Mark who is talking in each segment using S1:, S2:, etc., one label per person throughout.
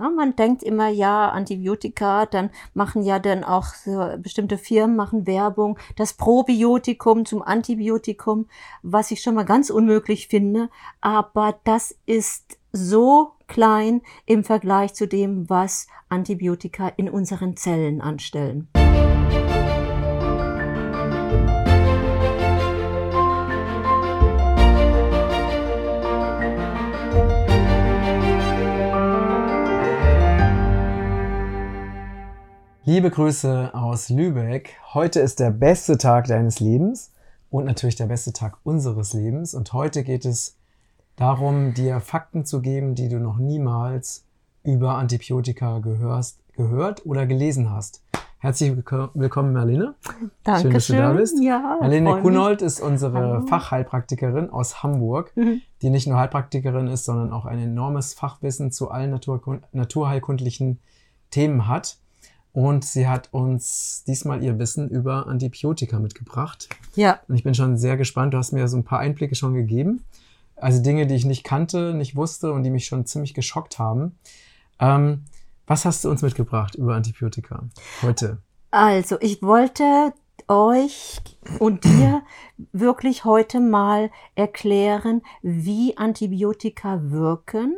S1: Ja, man denkt immer, ja, Antibiotika, dann machen ja dann auch so bestimmte Firmen machen Werbung, das Probiotikum zum Antibiotikum, was ich schon mal ganz unmöglich finde, aber das ist so klein im Vergleich zu dem, was Antibiotika in unseren Zellen anstellen.
S2: Liebe Grüße aus Lübeck. Heute ist der beste Tag deines Lebens und natürlich der beste Tag unseres Lebens. Und heute geht es darum, dir Fakten zu geben, die du noch niemals über Antibiotika gehörst, gehört oder gelesen hast. Herzlich willkommen, Marlene.
S1: Danke
S2: schön, dass du da bist.
S1: Ja,
S2: Marlene Kunold ist unsere Hallo. Fachheilpraktikerin aus Hamburg, mhm. die nicht nur Heilpraktikerin ist, sondern auch ein enormes Fachwissen zu allen naturheilkundlichen Themen hat. Und sie hat uns diesmal ihr Wissen über Antibiotika mitgebracht.
S1: Ja.
S2: Und ich bin schon sehr gespannt. Du hast mir so ein paar Einblicke schon gegeben. Also Dinge, die ich nicht kannte, nicht wusste und die mich schon ziemlich geschockt haben. Ähm, was hast du uns mitgebracht über Antibiotika heute?
S1: Also, ich wollte euch und dir wirklich heute mal erklären, wie Antibiotika wirken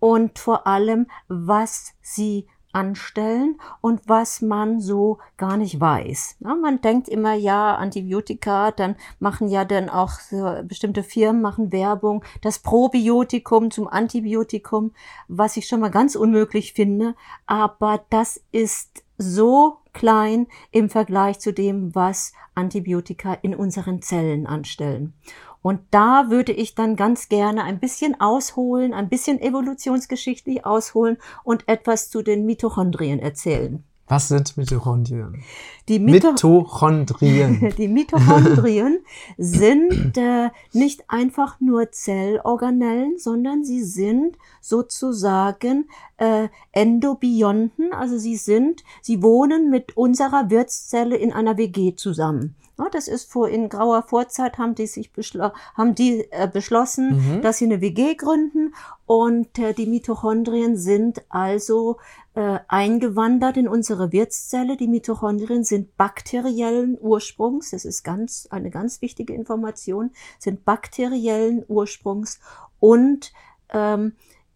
S1: und vor allem, was sie anstellen und was man so gar nicht weiß. Ja, man denkt immer, ja, Antibiotika, dann machen ja dann auch so bestimmte Firmen machen Werbung, das Probiotikum zum Antibiotikum, was ich schon mal ganz unmöglich finde, aber das ist so klein im Vergleich zu dem, was Antibiotika in unseren Zellen anstellen. Und da würde ich dann ganz gerne ein bisschen ausholen, ein bisschen evolutionsgeschichtlich ausholen und etwas zu den Mitochondrien erzählen.
S2: Was sind Mitochondrien?
S1: Die Mito Mitochondrien. Die Mitochondrien sind äh, nicht einfach nur Zellorganellen, sondern sie sind sozusagen äh, Endobionten. Also sie sind, sie wohnen mit unserer Wirtszelle in einer WG zusammen. Das ist vor, in grauer Vorzeit haben die sich beschlo haben die äh, beschlossen, mhm. dass sie eine WG gründen und äh, die Mitochondrien sind also äh, eingewandert in unsere Wirtszelle. Die Mitochondrien sind bakteriellen Ursprungs, das ist ganz, eine ganz wichtige Information, sind bakteriellen Ursprungs und ähm,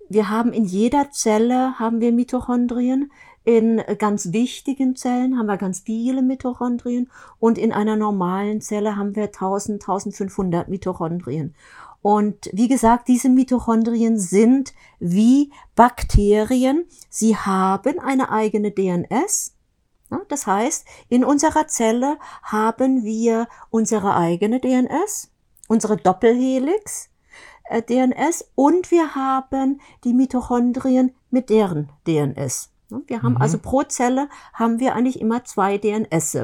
S1: wir haben in jeder Zelle haben wir Mitochondrien. In ganz wichtigen Zellen haben wir ganz viele Mitochondrien und in einer normalen Zelle haben wir 1000, 1500 Mitochondrien. Und wie gesagt, diese Mitochondrien sind wie Bakterien. Sie haben eine eigene DNS. Das heißt, in unserer Zelle haben wir unsere eigene DNS, unsere Doppelhelix äh, DNS und wir haben die Mitochondrien mit deren DNS. Ne? Wir haben mhm. also pro Zelle haben wir eigentlich immer zwei DNS.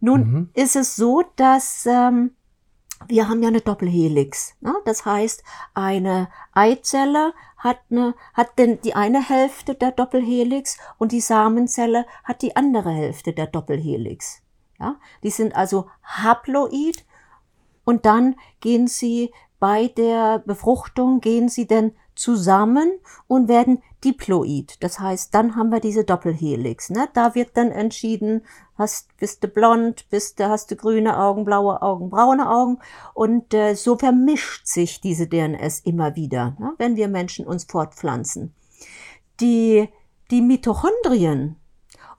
S1: Nun mhm. ist es so, dass ähm, wir haben ja eine Doppelhelix. Ne? Das heißt, eine Eizelle hat, eine, hat denn die eine Hälfte der Doppelhelix und die Samenzelle hat die andere Hälfte der Doppelhelix. Ja? Die sind also haploid und dann gehen sie bei der Befruchtung, gehen sie denn zusammen und werden diploid. Das heißt, dann haben wir diese Doppelhelix. Ne? Da wird dann entschieden, hast, bist du blond, bist du, hast du grüne Augen, blaue Augen, braune Augen. Und äh, so vermischt sich diese DNS immer wieder, ne? wenn wir Menschen uns fortpflanzen. Die, die Mitochondrien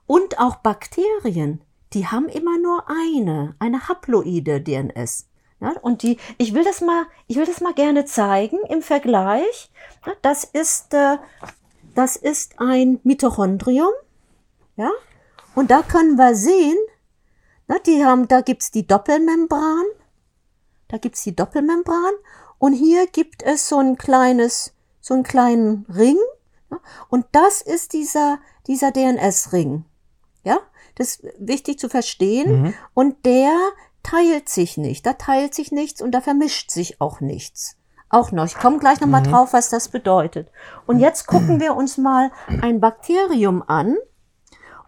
S1: und auch Bakterien, die haben immer nur eine, eine haploide DNS. Ja, und die, ich will das mal, ich will das mal gerne zeigen im Vergleich. Ja, das ist, äh, das ist ein Mitochondrium. Ja, und da können wir sehen, na, die haben, da gibt's die Doppelmembran. Da gibt's die Doppelmembran. Und hier gibt es so ein kleines, so einen kleinen Ring. Ja, und das ist dieser, dieser DNS-Ring. Ja, das ist wichtig zu verstehen. Mhm. Und der, teilt sich nicht. Da teilt sich nichts und da vermischt sich auch nichts. Auch noch. Ich komme gleich nochmal mhm. drauf, was das bedeutet. Und jetzt gucken wir uns mal ein Bakterium an.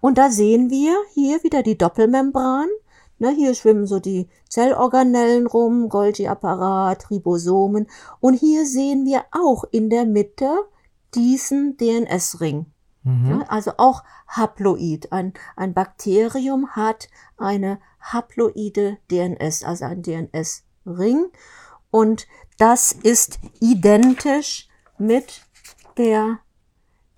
S1: Und da sehen wir hier wieder die Doppelmembran. Ne, hier schwimmen so die Zellorganellen rum, Golgi-Apparat, Ribosomen. Und hier sehen wir auch in der Mitte diesen DNS-Ring. Mhm. Also auch haploid. Ein, ein Bakterium hat eine haploide DNS, also ein DNS-Ring. Und das ist identisch mit der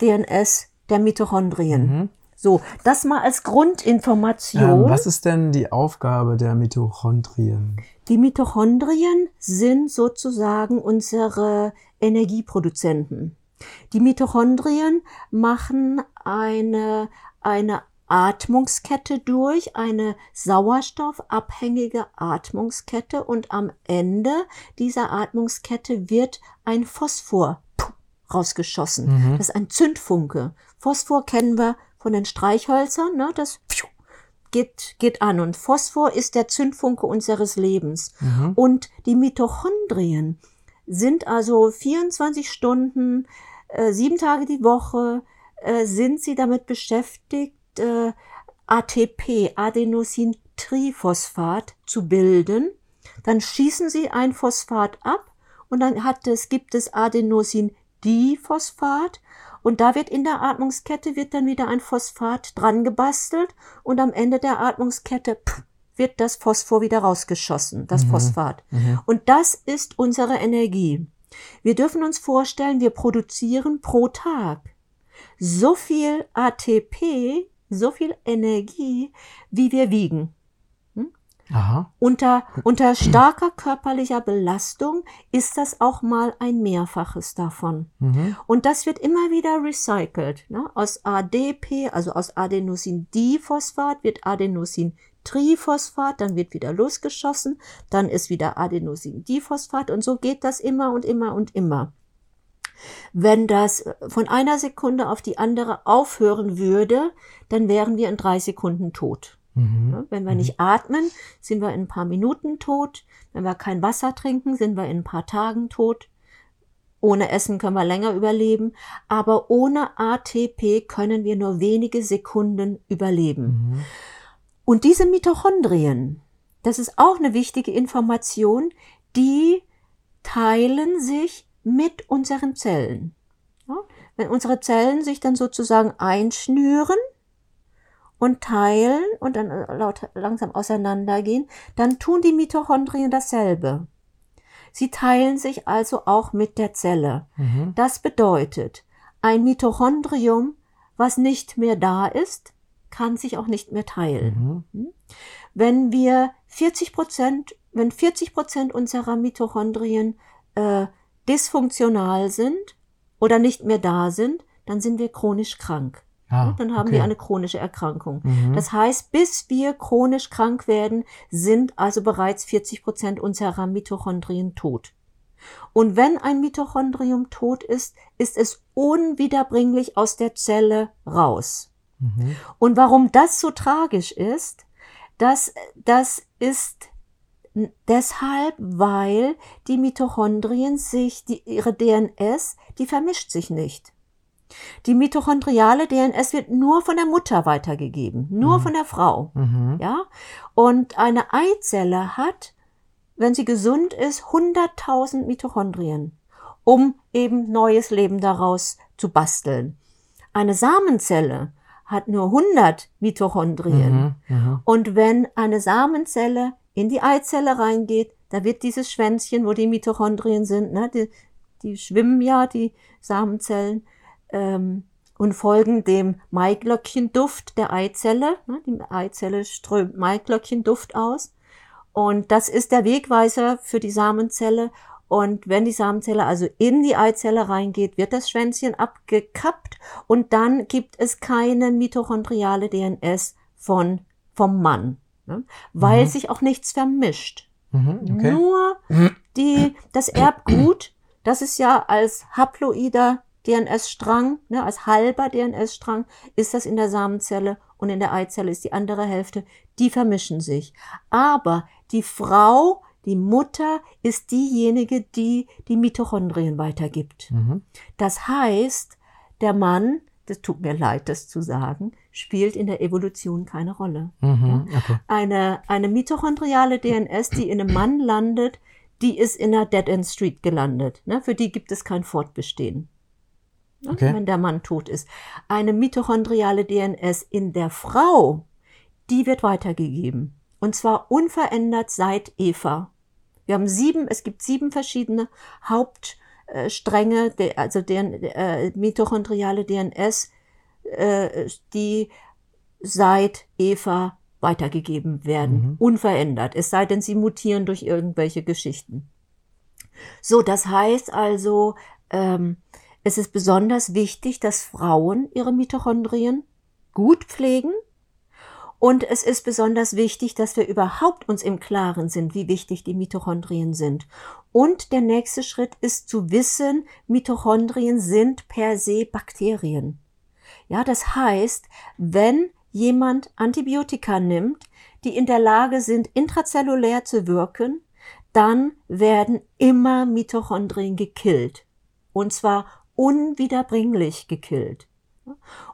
S1: DNS der Mitochondrien. Mhm. So, das mal als Grundinformation.
S2: Ähm, was ist denn die Aufgabe der Mitochondrien?
S1: Die Mitochondrien sind sozusagen unsere Energieproduzenten. Die Mitochondrien machen eine, eine Atmungskette durch, eine sauerstoffabhängige Atmungskette und am Ende dieser Atmungskette wird ein Phosphor rausgeschossen. Mhm. Das ist ein Zündfunke. Phosphor kennen wir von den Streichhölzern, ne? das geht, geht an. Und Phosphor ist der Zündfunke unseres Lebens. Mhm. Und die Mitochondrien sind also 24 Stunden, äh, sieben Tage die Woche, äh, sind sie damit beschäftigt, äh, ATP, Adenosintriphosphat, zu bilden. Dann schießen sie ein Phosphat ab und dann hat es, gibt es Adenosindiphosphat und da wird in der Atmungskette wird dann wieder ein Phosphat dran gebastelt und am Ende der Atmungskette pff, wird das Phosphor wieder rausgeschossen, das mhm. Phosphat. Mhm. Und das ist unsere Energie. Wir dürfen uns vorstellen, wir produzieren pro Tag so viel ATP, so viel Energie, wie wir wiegen. Hm? Aha. Unter, unter starker körperlicher Belastung ist das auch mal ein Mehrfaches davon. Mhm. Und das wird immer wieder recycelt. Ne? Aus ADP, also aus Adenosin-Diphosphat wird Adenosin Triphosphat, dann wird wieder losgeschossen, dann ist wieder Adenosin-Diphosphat und so geht das immer und immer und immer. Wenn das von einer Sekunde auf die andere aufhören würde, dann wären wir in drei Sekunden tot. Mhm. Wenn wir mhm. nicht atmen, sind wir in ein paar Minuten tot. Wenn wir kein Wasser trinken, sind wir in ein paar Tagen tot. Ohne Essen können wir länger überleben, aber ohne ATP können wir nur wenige Sekunden überleben. Mhm. Und diese Mitochondrien, das ist auch eine wichtige Information, die teilen sich mit unseren Zellen. Ja? Wenn unsere Zellen sich dann sozusagen einschnüren und teilen und dann äh, laut, langsam auseinandergehen, dann tun die Mitochondrien dasselbe. Sie teilen sich also auch mit der Zelle. Mhm. Das bedeutet, ein Mitochondrium, was nicht mehr da ist, kann sich auch nicht mehr teilen. Mhm. Hm? Wenn wir 40 Prozent, wenn 40 Prozent unserer Mitochondrien äh, dysfunktional sind oder nicht mehr da sind, dann sind wir chronisch krank. Ah, dann haben okay. wir eine chronische Erkrankung. Mhm. Das heißt, bis wir chronisch krank werden, sind also bereits 40 Prozent unserer Mitochondrien tot. Und wenn ein Mitochondrium tot ist, ist es unwiederbringlich aus der Zelle raus. Mhm. Und warum das so tragisch ist, das, das ist deshalb, weil die Mitochondrien sich, die, ihre DNS, die vermischt sich nicht. Die mitochondriale DNS wird nur von der Mutter weitergegeben, nur mhm. von der Frau. Mhm. Ja? Und eine Eizelle hat, wenn sie gesund ist, 100.000 Mitochondrien, um eben neues Leben daraus zu basteln. Eine Samenzelle hat nur 100 Mitochondrien. Mhm, und wenn eine Samenzelle in die Eizelle reingeht, da wird dieses Schwänzchen, wo die Mitochondrien sind, ne, die, die schwimmen ja, die Samenzellen, ähm, und folgen dem Maiglöckchenduft der Eizelle. Ne, die Eizelle strömt Maiglöckchenduft aus. Und das ist der Wegweiser für die Samenzelle. Und wenn die Samenzelle also in die Eizelle reingeht, wird das Schwänzchen abgekappt und dann gibt es keine mitochondriale DNS von, vom Mann, ne? weil mhm. sich auch nichts vermischt. Mhm, okay. Nur die, das Erbgut, das ist ja als haploider DNS-Strang, ne, als halber DNS-Strang, ist das in der Samenzelle und in der Eizelle ist die andere Hälfte, die vermischen sich. Aber die Frau die Mutter ist diejenige, die die Mitochondrien weitergibt. Mhm. Das heißt, der Mann, das tut mir leid, das zu sagen, spielt in der Evolution keine Rolle. Mhm, okay. Eine, eine mitochondriale DNS, die in einem Mann landet, die ist in einer Dead End Street gelandet. Ne? Für die gibt es kein Fortbestehen. ne, okay. wenn der Mann tot ist. Eine mitochondriale DNS in der Frau, die wird weitergegeben. Und zwar unverändert seit Eva. Wir haben sieben, es gibt sieben verschiedene Hauptstränge, also deren äh, mitochondriale DNS, äh, die seit Eva weitergegeben werden, mhm. unverändert, es sei denn, sie mutieren durch irgendwelche Geschichten. So, das heißt also, ähm, es ist besonders wichtig, dass Frauen ihre Mitochondrien gut pflegen. Und es ist besonders wichtig, dass wir überhaupt uns im Klaren sind, wie wichtig die Mitochondrien sind. Und der nächste Schritt ist zu wissen, Mitochondrien sind per se Bakterien. Ja, das heißt, wenn jemand Antibiotika nimmt, die in der Lage sind, intrazellulär zu wirken, dann werden immer Mitochondrien gekillt. Und zwar unwiederbringlich gekillt.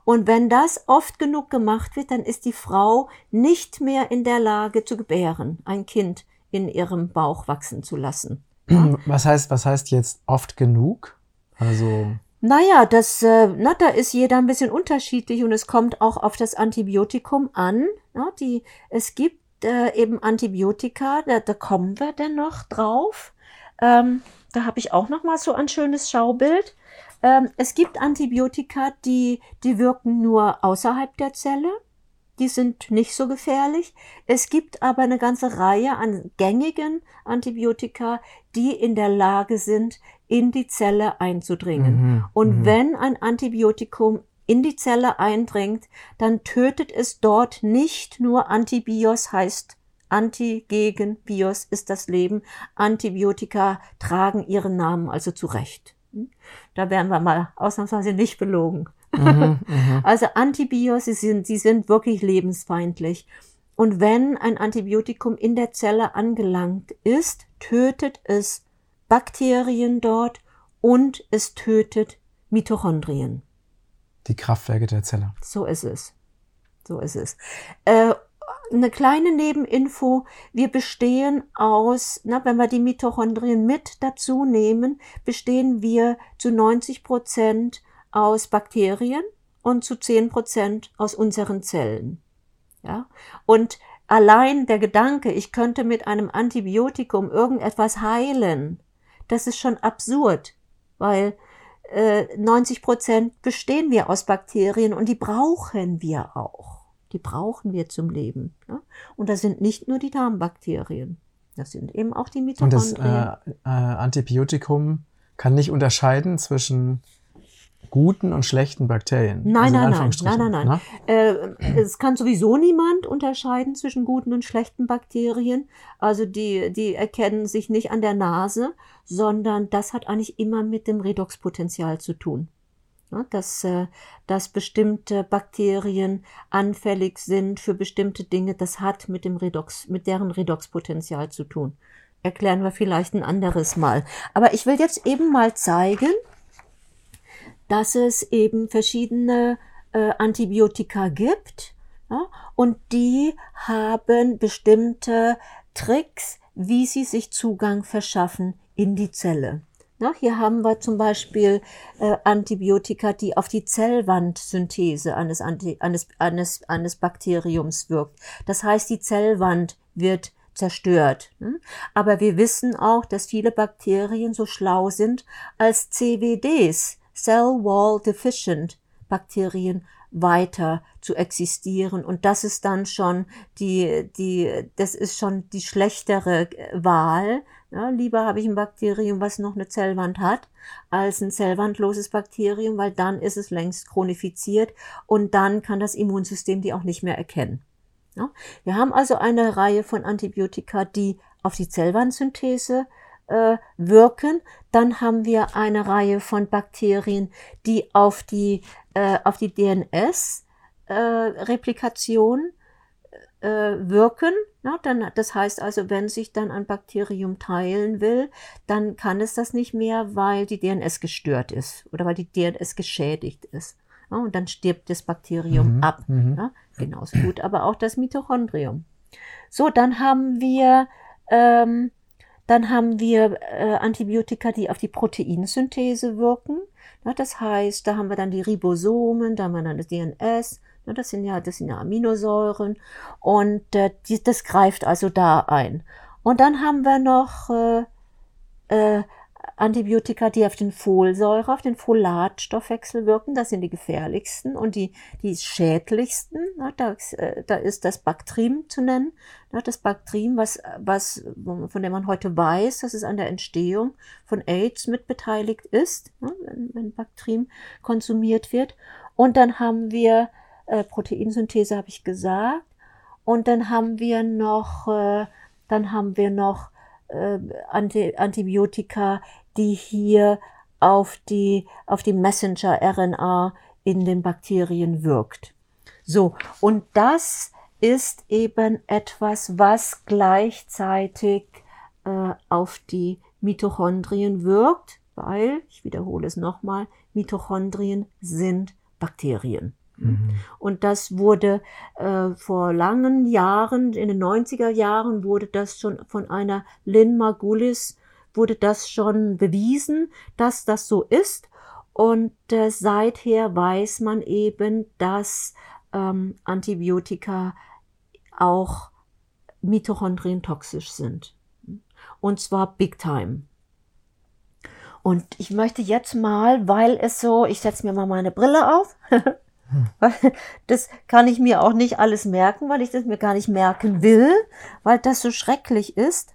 S1: Und wenn das oft genug gemacht wird, dann ist die Frau nicht mehr in der Lage zu gebären, ein Kind in ihrem Bauch wachsen zu lassen.
S2: Was heißt, was heißt jetzt oft genug? Also
S1: naja, das, äh, na, da ist jeder ein bisschen unterschiedlich und es kommt auch auf das Antibiotikum an. Na, die, es gibt äh, eben Antibiotika, da, da kommen wir denn noch drauf. Ähm, da habe ich auch noch mal so ein schönes Schaubild. Ähm, es gibt Antibiotika, die, die wirken nur außerhalb der Zelle. Die sind nicht so gefährlich. Es gibt aber eine ganze Reihe an gängigen Antibiotika, die in der Lage sind, in die Zelle einzudringen. Mhm. Und mhm. wenn ein Antibiotikum in die Zelle eindringt, dann tötet es dort nicht nur Antibios heißt Anti gegen Bios ist das Leben. Antibiotika tragen ihren Namen also zurecht. Da werden wir mal ausnahmsweise nicht belogen. Mhm, mhm, also Antibios, sie sind, sie sind wirklich lebensfeindlich. Und wenn ein Antibiotikum in der Zelle angelangt ist, tötet es Bakterien dort und es tötet Mitochondrien.
S2: Die Kraftwerke der Zelle.
S1: So ist es. So ist es. Äh, eine kleine Nebeninfo. Wir bestehen aus, na, wenn wir die Mitochondrien mit dazu nehmen, bestehen wir zu 90 Prozent aus Bakterien und zu 10 Prozent aus unseren Zellen. Ja, und allein der Gedanke, ich könnte mit einem Antibiotikum irgendetwas heilen, das ist schon absurd, weil äh, 90 Prozent bestehen wir aus Bakterien und die brauchen wir auch. Die brauchen wir zum Leben. Ja? Und das sind nicht nur die Darmbakterien, das sind eben auch die Mitochondrien.
S2: Und das äh, äh, Antibiotikum kann nicht unterscheiden zwischen guten und schlechten Bakterien.
S1: Nein, also nein, nein, nein, nein, nein. Äh, es kann sowieso niemand unterscheiden zwischen guten und schlechten Bakterien. Also die, die erkennen sich nicht an der Nase, sondern das hat eigentlich immer mit dem Redoxpotenzial zu tun. Ja, dass, äh, dass bestimmte Bakterien anfällig sind für bestimmte Dinge, das hat mit dem Redox, mit deren Redoxpotenzial zu tun. Erklären wir vielleicht ein anderes Mal. Aber ich will jetzt eben mal zeigen, dass es eben verschiedene äh, Antibiotika gibt ja, und die haben bestimmte Tricks, wie sie sich Zugang verschaffen in die Zelle. Ja, hier haben wir zum Beispiel äh, Antibiotika, die auf die Zellwandsynthese eines, Anti, eines, eines, eines Bakteriums wirkt. Das heißt, die Zellwand wird zerstört. Hm? Aber wir wissen auch, dass viele Bakterien so schlau sind als CWDs, Cell Wall Deficient Bakterien weiter zu existieren. Und das ist dann schon die, die, das ist schon die schlechtere Wahl. Ja, lieber habe ich ein Bakterium, was noch eine Zellwand hat, als ein zellwandloses Bakterium, weil dann ist es längst chronifiziert und dann kann das Immunsystem die auch nicht mehr erkennen. Ja, wir haben also eine Reihe von Antibiotika, die auf die Zellwandsynthese äh, wirken. Dann haben wir eine Reihe von Bakterien, die auf die, äh, auf die DNS-Replikation äh, äh, wirken. Ja, dann, das heißt also, wenn sich dann ein Bakterium teilen will, dann kann es das nicht mehr, weil die DNS gestört ist oder weil die DNS geschädigt ist. Ja, und dann stirbt das Bakterium mhm, ab. Mhm. Ja, genauso gut, aber auch das Mitochondrium. So, dann haben wir ähm, Dann haben wir äh, Antibiotika, die auf die Proteinsynthese wirken. Na, das heißt, da haben wir dann die Ribosomen, da haben wir dann das DNS, na, das sind ja, das sind ja Aminosäuren und äh, die, das greift also da ein. Und dann haben wir noch äh, äh, Antibiotika, die auf den Folsäure, auf den Folatstoffwechsel wirken. Das sind die gefährlichsten und die, die schädlichsten. Na, da, äh, da ist das Bactrim zu nennen. Na, das Bactrim, was, was, von dem man heute weiß, dass es an der Entstehung von AIDS mitbeteiligt ist, wenn, wenn Bactrim konsumiert wird. Und dann haben wir äh, Proteinsynthese, habe ich gesagt. Und dann haben wir noch, äh, dann haben wir noch äh, Anti Antibiotika, die hier auf die, auf die Messenger-RNA in den Bakterien wirkt. So, und das ist eben etwas, was gleichzeitig äh, auf die Mitochondrien wirkt, weil, ich wiederhole es nochmal, Mitochondrien sind Bakterien. Mhm. Und das wurde äh, vor langen Jahren, in den 90er Jahren, wurde das schon von einer Lynn Margulis wurde das schon bewiesen, dass das so ist. Und äh, seither weiß man eben, dass ähm, Antibiotika auch Mitochondrien toxisch sind. Und zwar big time. Und ich möchte jetzt mal, weil es so, ich setze mir mal meine Brille auf. das kann ich mir auch nicht alles merken, weil ich das mir gar nicht merken will, weil das so schrecklich ist.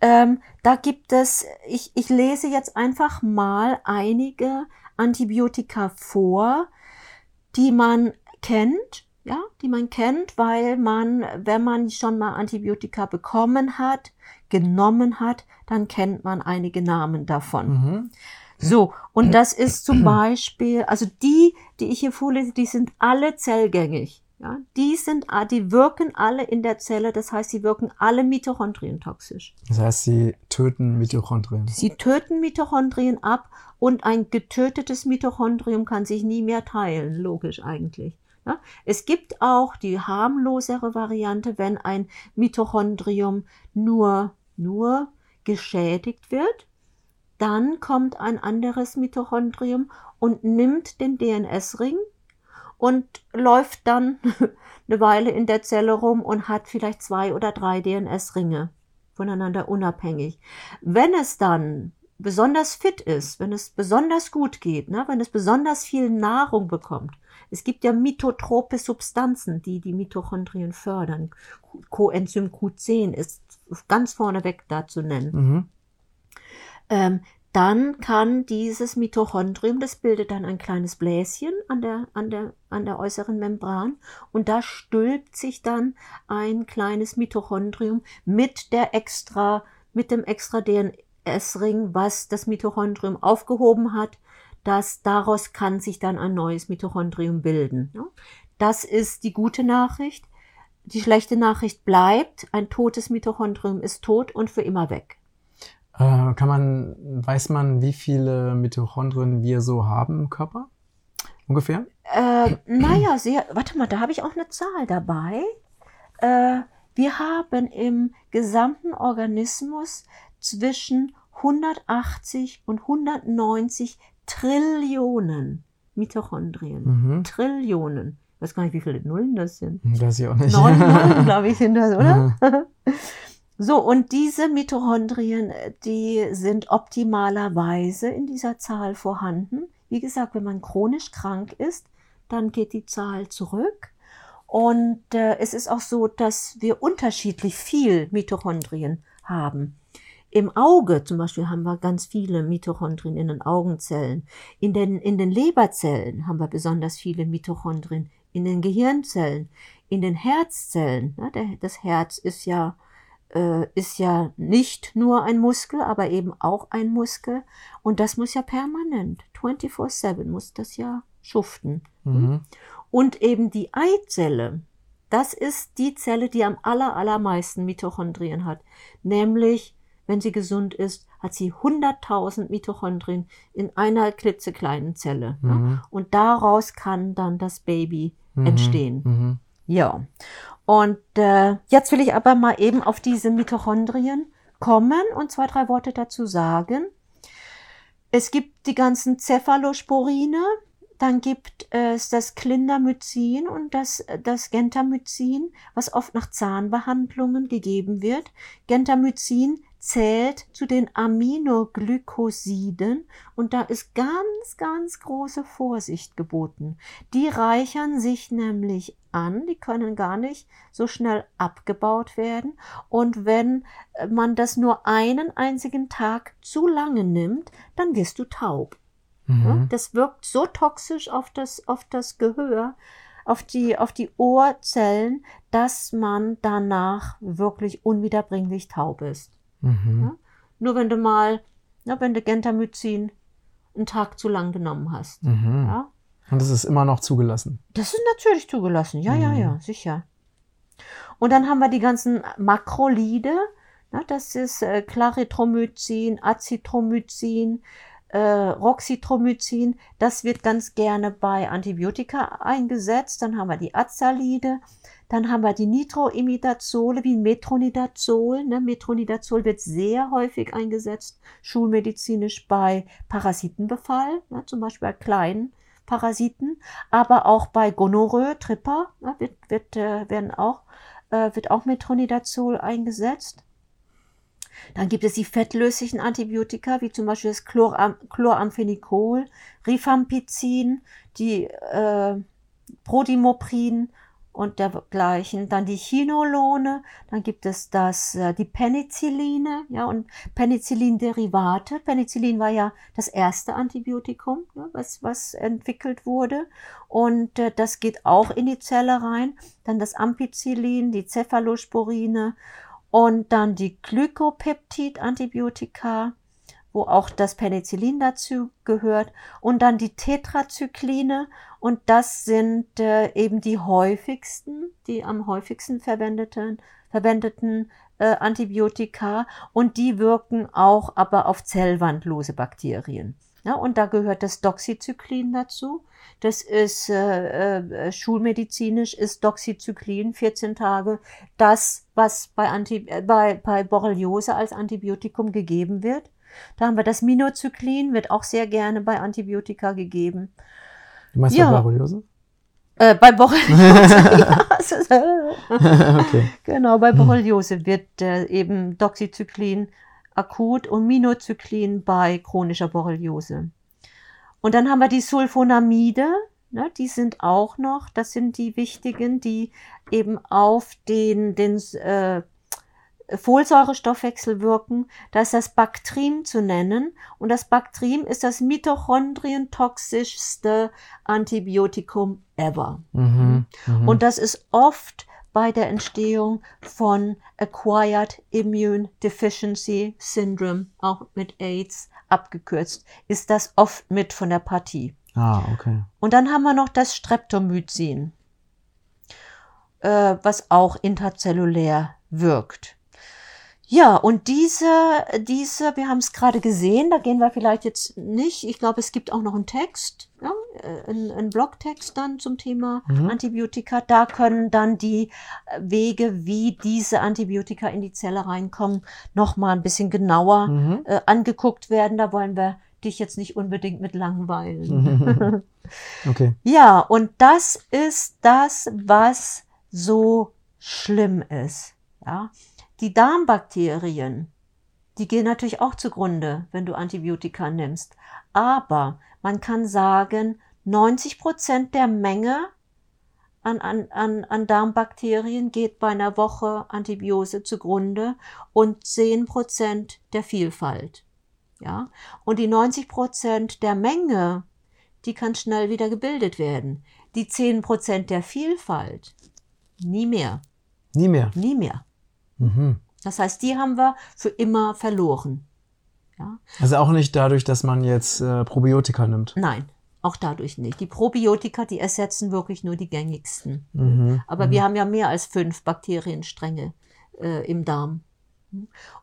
S1: Ähm, da gibt es, ich, ich lese jetzt einfach mal einige Antibiotika vor, die man kennt, ja, die man kennt, weil man, wenn man schon mal Antibiotika bekommen hat, genommen hat, dann kennt man einige Namen davon. Mhm. So, und das ist zum Beispiel, also die, die ich hier vorlese, die sind alle zellgängig. Ja, die sind, die wirken alle in der Zelle, das heißt, sie wirken alle Mitochondrien toxisch.
S2: Das heißt, sie töten Mitochondrien.
S1: Sie töten Mitochondrien ab und ein getötetes Mitochondrium kann sich nie mehr teilen, logisch eigentlich. Ja, es gibt auch die harmlosere Variante, wenn ein Mitochondrium nur, nur geschädigt wird, dann kommt ein anderes Mitochondrium und nimmt den DNS-Ring und läuft dann eine Weile in der Zelle rum und hat vielleicht zwei oder drei DNS-Ringe voneinander unabhängig. Wenn es dann besonders fit ist, wenn es besonders gut geht, ne, wenn es besonders viel Nahrung bekommt, es gibt ja mitotrope Substanzen, die die Mitochondrien fördern. Coenzym Q10 ist ganz vorneweg da zu nennen. Mhm. Ähm, dann kann dieses Mitochondrium, das bildet dann ein kleines Bläschen an der, an der, an der äußeren Membran und da stülpt sich dann ein kleines Mitochondrium mit der extra, mit dem extra DNS-Ring, was das Mitochondrium aufgehoben hat, dass daraus kann sich dann ein neues Mitochondrium bilden. Das ist die gute Nachricht. Die schlechte Nachricht bleibt, ein totes Mitochondrium ist tot und für immer weg.
S2: Äh, kann man, weiß man, wie viele Mitochondrien wir so haben im Körper? Ungefähr?
S1: Äh, naja, sehr, warte mal, da habe ich auch eine Zahl dabei. Äh, wir haben im gesamten Organismus zwischen 180 und 190 Trillionen Mitochondrien. Mhm. Trillionen. Ich weiß gar nicht, wie viele Nullen das sind.
S2: Weiß ich auch nicht.
S1: Neun Nullen, glaube ich, sind das, oder? So, und diese Mitochondrien, äh, die sind optimalerweise in dieser Zahl vorhanden. Wie gesagt, wenn man chronisch krank ist, dann geht die Zahl zurück. Und äh, es ist auch so, dass wir unterschiedlich viel Mitochondrien haben. Im Auge zum Beispiel haben wir ganz viele Mitochondrien in den Augenzellen. In den, in den Leberzellen haben wir besonders viele Mitochondrien. In den Gehirnzellen, in den Herzzellen. Ne, der, das Herz ist ja äh, ist ja nicht nur ein Muskel, aber eben auch ein Muskel. Und das muss ja permanent, 24-7 muss das ja schuften. Mhm. Und eben die Eizelle, das ist die Zelle, die am aller, allermeisten Mitochondrien hat. Nämlich, wenn sie gesund ist, hat sie 100.000 Mitochondrien in einer klitzekleinen Zelle. Mhm. Ja? Und daraus kann dann das Baby mhm. entstehen. Mhm. Ja. Und äh, jetzt will ich aber mal eben auf diese Mitochondrien kommen und zwei, drei Worte dazu sagen. Es gibt die ganzen Cephalosporine, dann gibt es das Clindamycin und das, das Gentamycin, was oft nach Zahnbehandlungen gegeben wird. Gentamycin zählt zu den Aminoglycosiden und da ist ganz, ganz große Vorsicht geboten. Die reichern sich nämlich an, die können gar nicht so schnell abgebaut werden und wenn man das nur einen einzigen Tag zu lange nimmt, dann wirst du taub. Mhm. Das wirkt so toxisch auf das, auf das Gehör, auf die, auf die Ohrzellen, dass man danach wirklich unwiederbringlich taub ist. Mhm. Ja? Nur wenn du mal, ja, wenn du Gentamycin einen Tag zu lang genommen hast.
S2: Mhm. Ja? Und das ist immer noch zugelassen.
S1: Das ist natürlich zugelassen, ja, mhm. ja, ja, sicher. Und dann haben wir die ganzen Makrolide, na, das ist äh, Claritromycin, Azithromycin, äh, Roxytromycin, das wird ganz gerne bei Antibiotika eingesetzt. Dann haben wir die Azalide, dann haben wir die Nitroimidazole wie Metronidazol. Ne? Metronidazol wird sehr häufig eingesetzt, schulmedizinisch bei Parasitenbefall, ne? zum Beispiel bei kleinen Parasiten, aber auch bei Gonorrhoe, Tripper ne? wird, wird, äh, werden auch, äh, wird auch Metronidazol eingesetzt. Dann gibt es die fettlöslichen Antibiotika, wie zum Beispiel das Chloram Chloramphenicol, Rifampicin, die äh, Prodimoprin und dergleichen. Dann die Chinolone, dann gibt es das, äh, die Penicilline, ja, und Penicillin-Derivate. Penicillin war ja das erste Antibiotikum, ne, was, was entwickelt wurde. Und äh, das geht auch in die Zelle rein. Dann das Ampicillin, die Cephalosporine und dann die Glykopeptid-Antibiotika, wo auch das Penicillin dazu gehört. Und dann die Tetrazykline. Und das sind äh, eben die häufigsten, die am häufigsten verwendeten, verwendeten äh, Antibiotika. Und die wirken auch aber auf zellwandlose Bakterien. Ja, und da gehört das Doxycyclin dazu. Das ist äh, äh, schulmedizinisch ist Doxycyclin 14 Tage das, was bei, Anti äh, bei, bei Borreliose als Antibiotikum gegeben wird. Da haben wir das Minocyclin, wird auch sehr gerne bei Antibiotika gegeben.
S2: Du meinst ja. bei Borreliose?
S1: Äh, bei Borreliose. ja, okay. Genau, bei Borreliose wird äh, eben Doxycyclin akut und Minocyclin bei chronischer Borreliose. Und dann haben wir die Sulfonamide, ne, die sind auch noch, das sind die wichtigen, die eben auf den, den äh, Folsäurestoffwechsel wirken. Da ist das Bactrim zu nennen. Und das Bactrim ist das mitochondrientoxischste Antibiotikum ever. Mhm, mh. Und das ist oft bei der Entstehung von Acquired Immune Deficiency Syndrome, auch mit AIDS abgekürzt, ist das oft mit von der Partie.
S2: Ah, okay.
S1: Und dann haben wir noch das Streptomycin, äh, was auch interzellulär wirkt. Ja, und diese, diese, wir haben es gerade gesehen, da gehen wir vielleicht jetzt nicht. Ich glaube, es gibt auch noch einen Text, ja, äh, einen, einen Blogtext dann zum Thema mhm. Antibiotika. Da können dann die Wege, wie diese Antibiotika in die Zelle reinkommen, noch mal ein bisschen genauer mhm. äh, angeguckt werden. Da wollen wir dich jetzt nicht unbedingt mit langweilen.
S2: okay.
S1: Ja, und das ist das, was so schlimm ist. Ja, die Darmbakterien, die gehen natürlich auch zugrunde, wenn du Antibiotika nimmst. Aber man kann sagen, 90 Prozent der Menge an, an, an, an Darmbakterien geht bei einer Woche Antibiose zugrunde und 10 Prozent der Vielfalt. Ja? Und die 90 Prozent der Menge, die kann schnell wieder gebildet werden. Die 10 Prozent der Vielfalt, nie mehr.
S2: Nie mehr.
S1: Nie mehr. Mhm. Das heißt, die haben wir für immer verloren.
S2: Ja. Also auch nicht dadurch, dass man jetzt äh, Probiotika nimmt.
S1: Nein, auch dadurch nicht. Die Probiotika, die ersetzen wirklich nur die gängigsten. Mhm. Aber mhm. wir haben ja mehr als fünf Bakterienstränge äh, im Darm.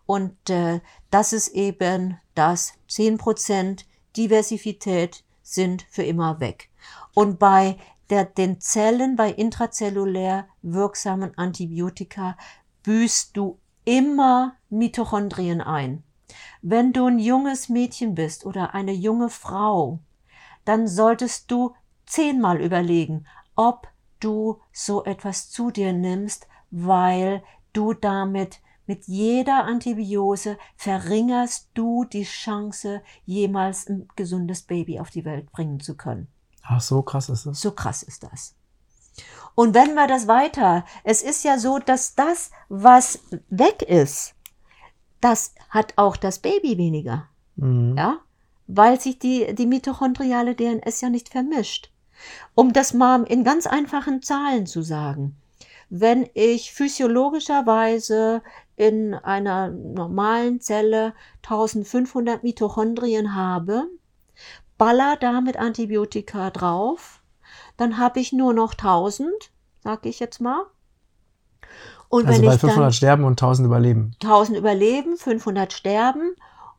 S1: Und äh, das ist eben das 10% Diversität sind für immer weg. Und bei der, den Zellen, bei intrazellulär wirksamen Antibiotika büßt du immer Mitochondrien ein. Wenn du ein junges Mädchen bist oder eine junge Frau, dann solltest du zehnmal überlegen, ob du so etwas zu dir nimmst, weil du damit mit jeder Antibiose verringerst du die Chance, jemals ein gesundes Baby auf die Welt bringen zu können.
S2: Ach, so krass ist das.
S1: So krass ist das. Und wenn wir das weiter, es ist ja so, dass das, was weg ist, das hat auch das Baby weniger. Mhm. Ja? Weil sich die, die mitochondriale DNS ja nicht vermischt. Um das mal in ganz einfachen Zahlen zu sagen. Wenn ich physiologischerweise in einer normalen Zelle 1500 Mitochondrien habe, baller damit Antibiotika drauf, dann habe ich nur noch 1000, sag ich jetzt mal.
S2: Und also wenn weil 500 sterben und 1000 überleben.
S1: 1000 überleben, 500 sterben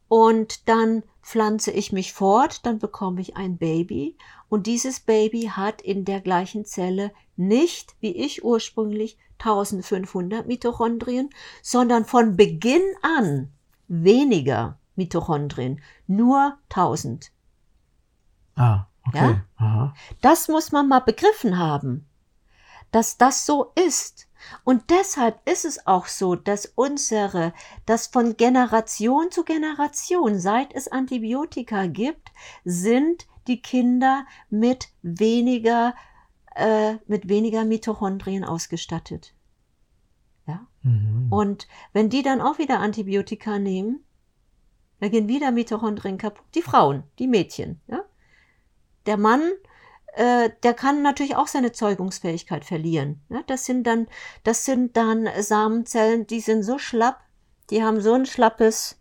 S1: und dann pflanze ich mich fort, dann bekomme ich ein Baby und dieses Baby hat in der gleichen Zelle nicht, wie ich ursprünglich, 1500 Mitochondrien, sondern von Beginn an weniger Mitochondrien, nur 1000.
S2: Ah, okay. Ja?
S1: Das muss man mal begriffen haben, dass das so ist. Und deshalb ist es auch so, dass unsere, dass von Generation zu Generation, seit es Antibiotika gibt, sind die Kinder mit weniger äh, mit weniger Mitochondrien ausgestattet. Ja? Mhm. Und wenn die dann auch wieder Antibiotika nehmen, dann gehen wieder Mitochondrien kaputt. Die Frauen, die Mädchen. Ja? Der Mann, äh, der kann natürlich auch seine Zeugungsfähigkeit verlieren. Ja? Das sind dann, das sind dann Samenzellen, die sind so schlapp, die haben so ein schlappes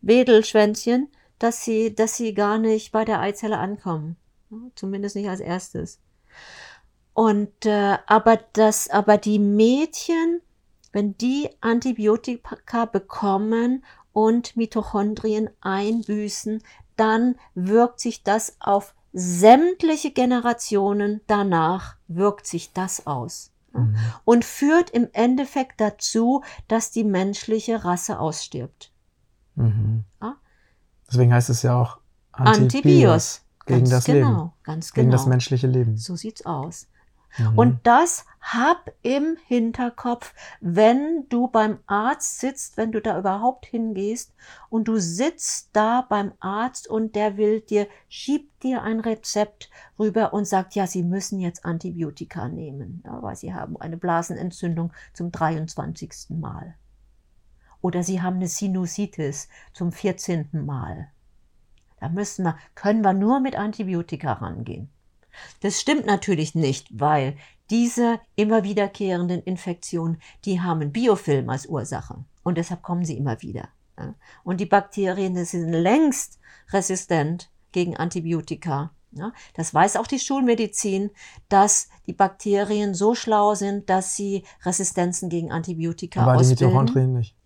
S1: Wedelschwänzchen, dass sie, dass sie gar nicht bei der Eizelle ankommen. Ja? Zumindest nicht als erstes. Und äh, aber das, aber die Mädchen, wenn die Antibiotika bekommen und Mitochondrien einbüßen, dann wirkt sich das auf sämtliche Generationen danach wirkt sich das aus. Mhm. Und führt im Endeffekt dazu, dass die menschliche Rasse ausstirbt.
S2: Mhm. Ja? Deswegen heißt es ja auch Antibios. Antibios. Gegen ganz das genau, Leben. Ganz genau. Gegen das genau. menschliche Leben.
S1: So sieht's aus. Mhm. Und das hab im Hinterkopf, wenn du beim Arzt sitzt, wenn du da überhaupt hingehst und du sitzt da beim Arzt und der will dir, schiebt dir ein Rezept rüber und sagt, ja, Sie müssen jetzt Antibiotika nehmen, ja, weil Sie haben eine Blasenentzündung zum 23. Mal. Oder Sie haben eine Sinusitis zum 14. Mal. Da müssen wir, können wir nur mit Antibiotika rangehen. Das stimmt natürlich nicht, weil diese immer wiederkehrenden Infektionen, die haben Biofilm als Ursache und deshalb kommen sie immer wieder. Und die Bakterien sind längst resistent gegen Antibiotika. Das weiß auch die Schulmedizin, dass die Bakterien so schlau sind, dass sie Resistenzen gegen Antibiotika
S2: Aber ausbilden. die Mitochondrien nicht.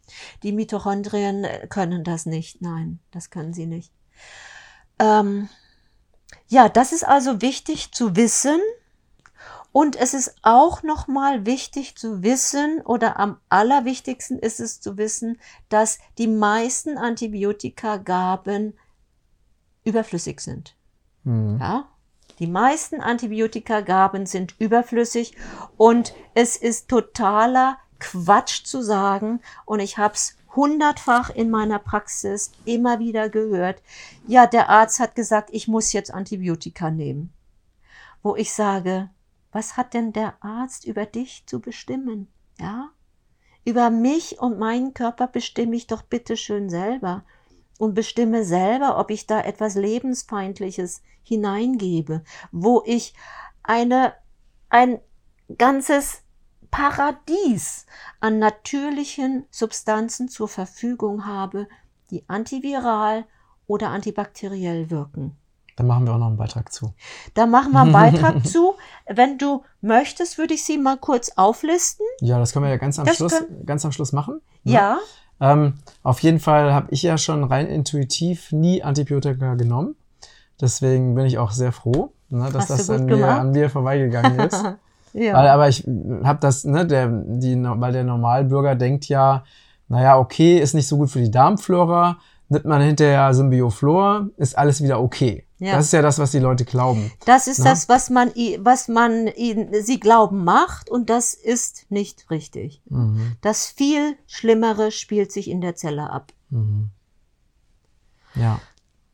S1: Die Mitochondrien können das nicht. Nein, das können sie nicht. Ähm, ja, das ist also wichtig zu wissen. Und es ist auch nochmal wichtig zu wissen oder am allerwichtigsten ist es zu wissen, dass die meisten Antibiotikagaben überflüssig sind. Mhm. Ja? Die meisten Antibiotikagaben sind überflüssig und es ist totaler Quatsch zu sagen und ich habe es hundertfach in meiner Praxis immer wieder gehört, ja, der Arzt hat gesagt, ich muss jetzt Antibiotika nehmen. Wo ich sage, was hat denn der Arzt über dich zu bestimmen? Ja? Über mich und meinen Körper bestimme ich doch bitte schön selber und bestimme selber, ob ich da etwas lebensfeindliches hineingebe, wo ich eine ein ganzes Paradies an natürlichen Substanzen zur Verfügung habe, die antiviral oder antibakteriell wirken.
S2: Da machen wir auch noch einen Beitrag zu.
S1: Da machen wir einen Beitrag zu. Wenn du möchtest, würde ich sie mal kurz auflisten.
S2: Ja, das können wir ja ganz am, Schluss, ganz am Schluss machen.
S1: Ne? Ja.
S2: Ähm, auf jeden Fall habe ich ja schon rein intuitiv nie Antibiotika genommen. Deswegen bin ich auch sehr froh, ne, dass das an mir, an mir vorbeigegangen ist. Ja. Weil, aber ich habe das, ne, der, die, weil der Normalbürger denkt ja, naja, okay, ist nicht so gut für die Darmflora, nimmt man hinterher Symbioflor, ist alles wieder okay. Ja. Das ist ja das, was die Leute glauben.
S1: Das ist Na? Ne? das, was man, was man ihnen, sie glauben macht und das ist nicht richtig. Mhm. Das viel Schlimmere spielt sich in der Zelle ab. Mhm.
S2: Ja.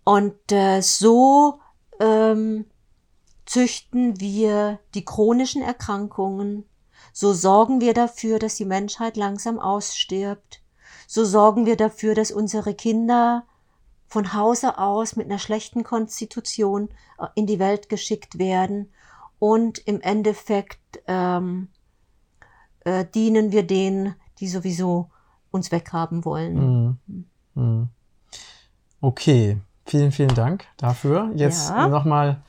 S1: Und äh, so ähm, züchten wir die chronischen Erkrankungen, so sorgen wir dafür, dass die Menschheit langsam ausstirbt, so sorgen wir dafür, dass unsere Kinder von Hause aus mit einer schlechten Konstitution äh, in die Welt geschickt werden und im Endeffekt ähm, äh, dienen wir denen, die sowieso uns weghaben wollen. Mhm.
S2: Mhm. Okay, vielen, vielen Dank dafür. Jetzt ja. nochmal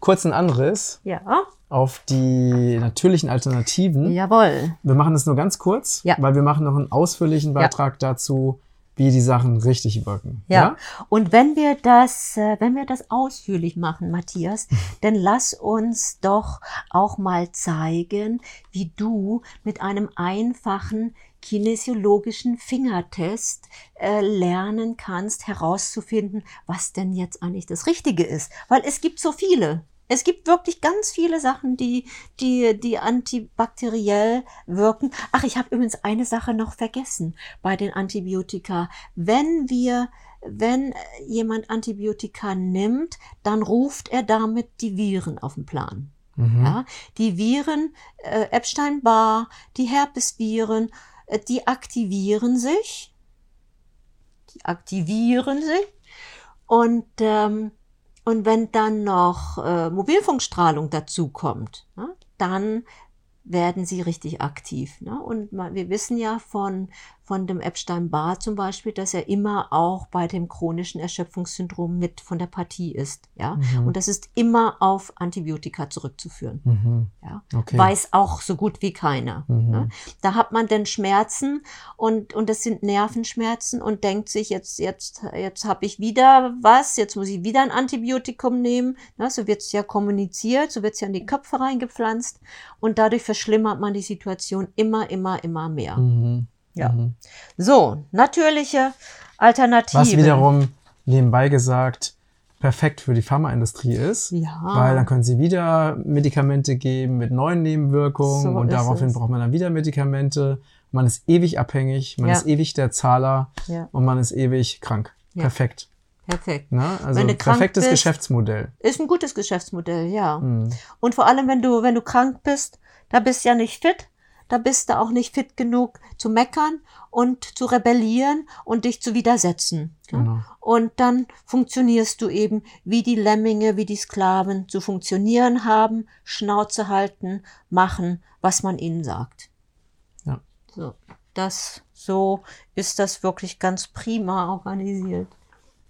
S2: kurz ein anderes.
S1: Ja.
S2: Auf die natürlichen Alternativen.
S1: Jawohl.
S2: Wir machen es nur ganz kurz, ja. weil wir machen noch einen ausführlichen Beitrag ja. dazu, wie die Sachen richtig wirken.
S1: Ja. ja. Und wenn wir das, äh, wenn wir das ausführlich machen, Matthias, dann lass uns doch auch mal zeigen, wie du mit einem einfachen kinesiologischen Fingertest äh, lernen kannst, herauszufinden, was denn jetzt eigentlich das Richtige ist. Weil es gibt so viele. Es gibt wirklich ganz viele Sachen, die, die, die antibakteriell wirken. Ach, ich habe übrigens eine Sache noch vergessen bei den Antibiotika. Wenn wir, wenn jemand Antibiotika nimmt, dann ruft er damit die Viren auf den Plan. Mhm. Ja, die Viren, äh, Epstein-Barr, die Herpesviren, äh, die aktivieren sich. Die aktivieren sich. Und ähm, und wenn dann noch äh, Mobilfunkstrahlung dazu kommt, ne, dann werden sie richtig aktiv. Ne? Und wir wissen ja von, von dem Epstein-Barr zum Beispiel, dass er immer auch bei dem chronischen Erschöpfungssyndrom mit von der Partie ist. Ja? Mhm. Und das ist immer auf Antibiotika zurückzuführen. Mhm. Ja? Okay. Weiß auch so gut wie keiner. Mhm. Ne? Da hat man dann Schmerzen und, und das sind Nervenschmerzen und denkt sich, jetzt, jetzt, jetzt habe ich wieder was, jetzt muss ich wieder ein Antibiotikum nehmen. Ne? So wird es ja kommuniziert, so wird es ja in die Köpfe reingepflanzt und dadurch verschlimmert man die Situation immer, immer, immer mehr. Ja. Mhm. So, natürliche Alternativen.
S2: Was wiederum nebenbei gesagt perfekt für die Pharmaindustrie ist, ja. weil dann können sie wieder Medikamente geben mit neuen Nebenwirkungen so und daraufhin es. braucht man dann wieder Medikamente. Man ist ewig abhängig, man ja. ist ewig der Zahler ja. und man ist ewig krank. Perfekt.
S1: Perfekt.
S2: Na, also ein perfektes bist, Geschäftsmodell.
S1: Ist ein gutes Geschäftsmodell, ja. Mhm. Und vor allem, wenn du, wenn du krank bist, da bist du ja nicht fit, da bist du auch nicht fit genug zu meckern und zu rebellieren und dich zu widersetzen. Genau. Und dann funktionierst du eben wie die Lemminge, wie die Sklaven zu funktionieren haben, Schnauze halten, machen, was man ihnen sagt.
S2: Ja.
S1: So, das, so ist das wirklich ganz prima organisiert.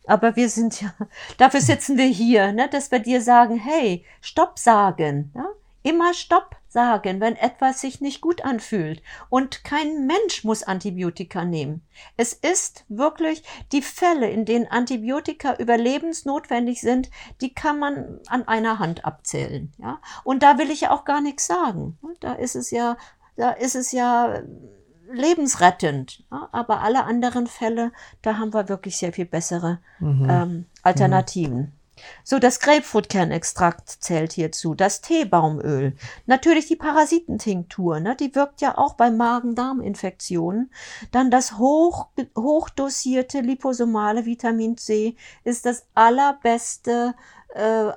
S1: Aber wir sind ja, dafür sitzen wir hier, ne, dass wir dir sagen, hey, Stopp sagen, ja? immer Stopp sagen, wenn etwas sich nicht gut anfühlt. Und kein Mensch muss Antibiotika nehmen. Es ist wirklich die Fälle, in denen Antibiotika überlebensnotwendig sind, die kann man an einer Hand abzählen. Ja? Und da will ich ja auch gar nichts sagen. Da ist es ja, da ist es ja lebensrettend. Ja? Aber alle anderen Fälle, da haben wir wirklich sehr viel bessere mhm. ähm, Alternativen. Mhm. So, das Grapefruitkernextrakt zählt hierzu, das Teebaumöl, natürlich die Parasitentinktur, ne, die wirkt ja auch bei Magen-Darm-Infektionen. Dann das hoch, hochdosierte liposomale Vitamin C ist das allerbeste äh,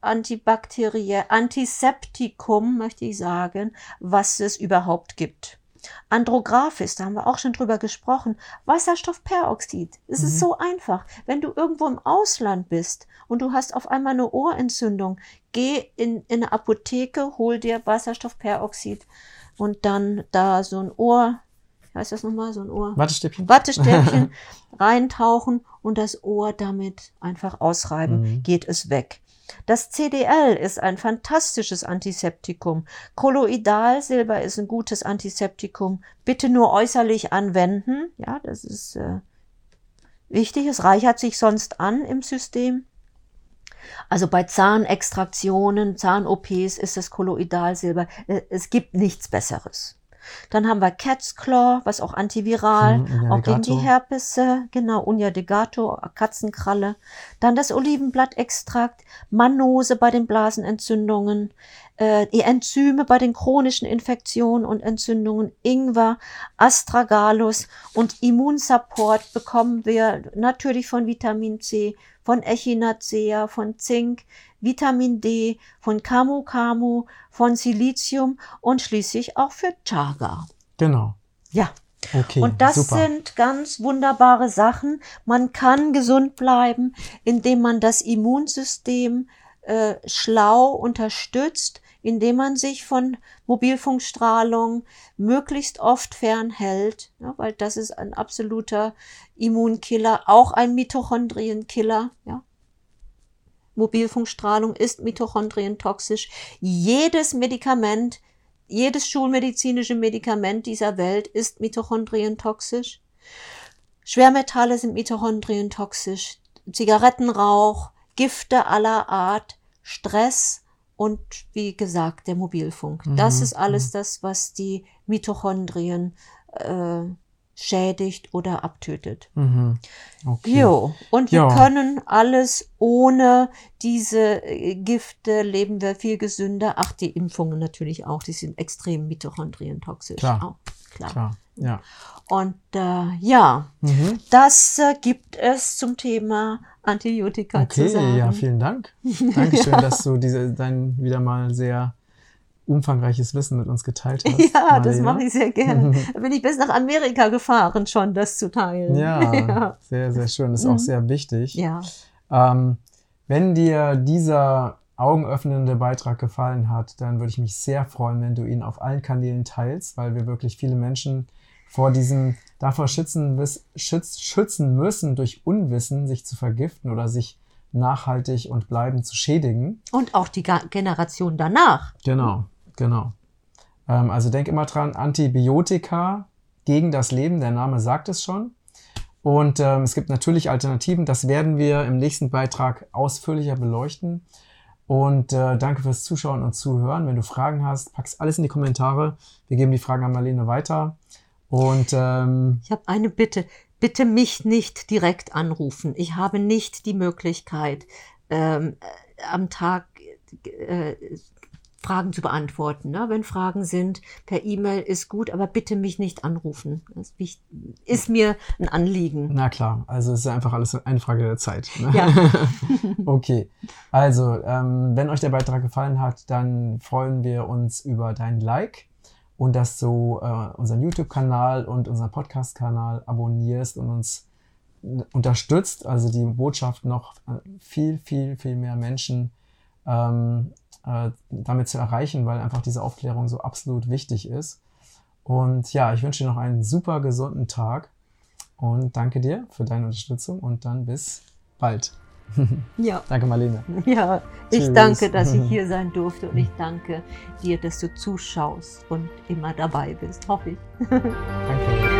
S1: Antibakterie, Antiseptikum, möchte ich sagen, was es überhaupt gibt. Andrographis, da haben wir auch schon drüber gesprochen. Wasserstoffperoxid. Es mhm. ist so einfach. Wenn du irgendwo im Ausland bist und du hast auf einmal eine Ohrentzündung, geh in, in eine Apotheke, hol dir Wasserstoffperoxid und dann da so ein Ohr, wie heißt das nochmal, so ein Ohr?
S2: Wattestäbchen.
S1: Wattestäbchen reintauchen und das Ohr damit einfach ausreiben, mhm. geht es weg. Das CDL ist ein fantastisches Antiseptikum. Kolloidalsilber ist ein gutes Antiseptikum. Bitte nur äußerlich anwenden. Ja, das ist äh, wichtig. Es reichert sich sonst an im System. Also bei Zahnextraktionen, Zahn-OPs ist das Kolloidalsilber. Äh, es gibt nichts Besseres. Dann haben wir Cat's Claw, was auch antiviral,
S2: Mhm,
S1: auch gegen die
S2: Unyadegato.
S1: Herpes, genau, Unia de Gato, Katzenkralle. Dann das Olivenblattextrakt, Mannose bei den Blasenentzündungen, äh, die Enzyme bei den chronischen Infektionen und Entzündungen, Ingwer, Astragalus und Immunsupport bekommen wir natürlich von Vitamin C, von Echinacea, von Zink, Vitamin D, von Camu Camu, von Silizium und schließlich auch für Chaga.
S2: Genau.
S1: Ja.
S2: Okay.
S1: Und das
S2: super.
S1: sind ganz wunderbare Sachen. Man kann gesund bleiben, indem man das Immunsystem äh, schlau unterstützt, indem man sich von Mobilfunkstrahlung möglichst oft fernhält, ja, weil das ist ein absoluter Immunkiller, auch ein Mitochondrienkiller. Ja. Mobilfunkstrahlung ist mitochondrientoxisch. Jedes Medikament, jedes schulmedizinische Medikament dieser Welt ist mitochondrientoxisch. Schwermetalle sind mitochondrientoxisch. Zigarettenrauch, Gifte aller Art, Stress und wie gesagt der Mobilfunk. Das
S2: Mhm,
S1: ist alles das, was die Mitochondrien äh, schädigt oder abtötet.
S2: Mhm. Okay.
S1: Jo, und wir
S2: Ja.
S1: können alles ohne diese äh, Gifte leben wir viel gesünder. Ach, die Impfungen natürlich auch, die sind extrem mitochondrientoxisch.
S2: Klar.
S1: Auch, klar.
S2: Klar. Ja.
S1: Und äh, ja,
S2: Mhm.
S1: das äh, gibt es zum Thema Antibiotika zu
S2: Okay,
S1: sagen.
S2: ja, vielen Dank. Dankeschön, dass du diese dein wieder mal sehr umfangreiches Wissen mit uns geteilt hast.
S1: Ja, das
S2: Marlene.
S1: mache ich sehr gerne. Da bin ich bis nach Amerika gefahren, schon das zu teilen.
S2: Ja,
S1: ja.
S2: sehr, sehr schön. Das ist auch
S1: Mhm.
S2: sehr wichtig.
S1: ja.
S2: Ähm, wenn dir dieser augenöffnende Beitrag gefallen hat, dann würde ich mich sehr freuen, wenn du ihn auf allen Kanälen teilst, weil wir wirklich viele Menschen vor diesem davor schützen, schütz, schützen müssen, durch Unwissen sich zu vergiften oder sich nachhaltig und bleibend zu schädigen.
S1: Und auch die Generation danach.
S2: Genau, genau. Ähm, also denk immer dran, Antibiotika gegen das Leben, der Name sagt es schon. Und ähm, es gibt natürlich Alternativen, das werden wir im nächsten Beitrag ausführlicher beleuchten. Und äh, danke fürs Zuschauen und Zuhören. Wenn du Fragen hast, pack's alles in die Kommentare. Wir geben die Fragen an Marlene weiter. Und ähm,
S1: Ich habe eine Bitte. Bitte mich nicht direkt anrufen. Ich habe nicht die Möglichkeit, ähm, äh, am Tag äh, Fragen zu beantworten. Ne? Wenn Fragen sind, per E-Mail ist gut, aber bitte mich nicht anrufen. Das ist, mir ein Anliegen.
S2: na klar, also es ist einfach alles eine Frage der Zeit. Ne?
S1: Ja.
S2: okay, also ähm, wenn euch der Beitrag gefallen hat, dann freuen wir uns über dein Like und dass du äh, unseren YouTube-Kanal und unseren Podcast-Kanal abonnierst und uns äh, unterstützt, also die Botschaft noch äh, viel, viel, viel mehr Menschen ähm, äh, damit zu erreichen, weil einfach diese Aufklärung so absolut wichtig ist. Und ja, ich wünsche dir noch einen super gesunden Tag und danke dir für deine Unterstützung und dann bis bald.
S1: Ja,
S2: Danke, Marlene.
S1: ja. Ich
S2: Tschüss.
S1: danke, dass ich hier sein durfte und ich danke dir, dass du zuschaust und immer dabei bist. Hoffe ich.
S2: Danke.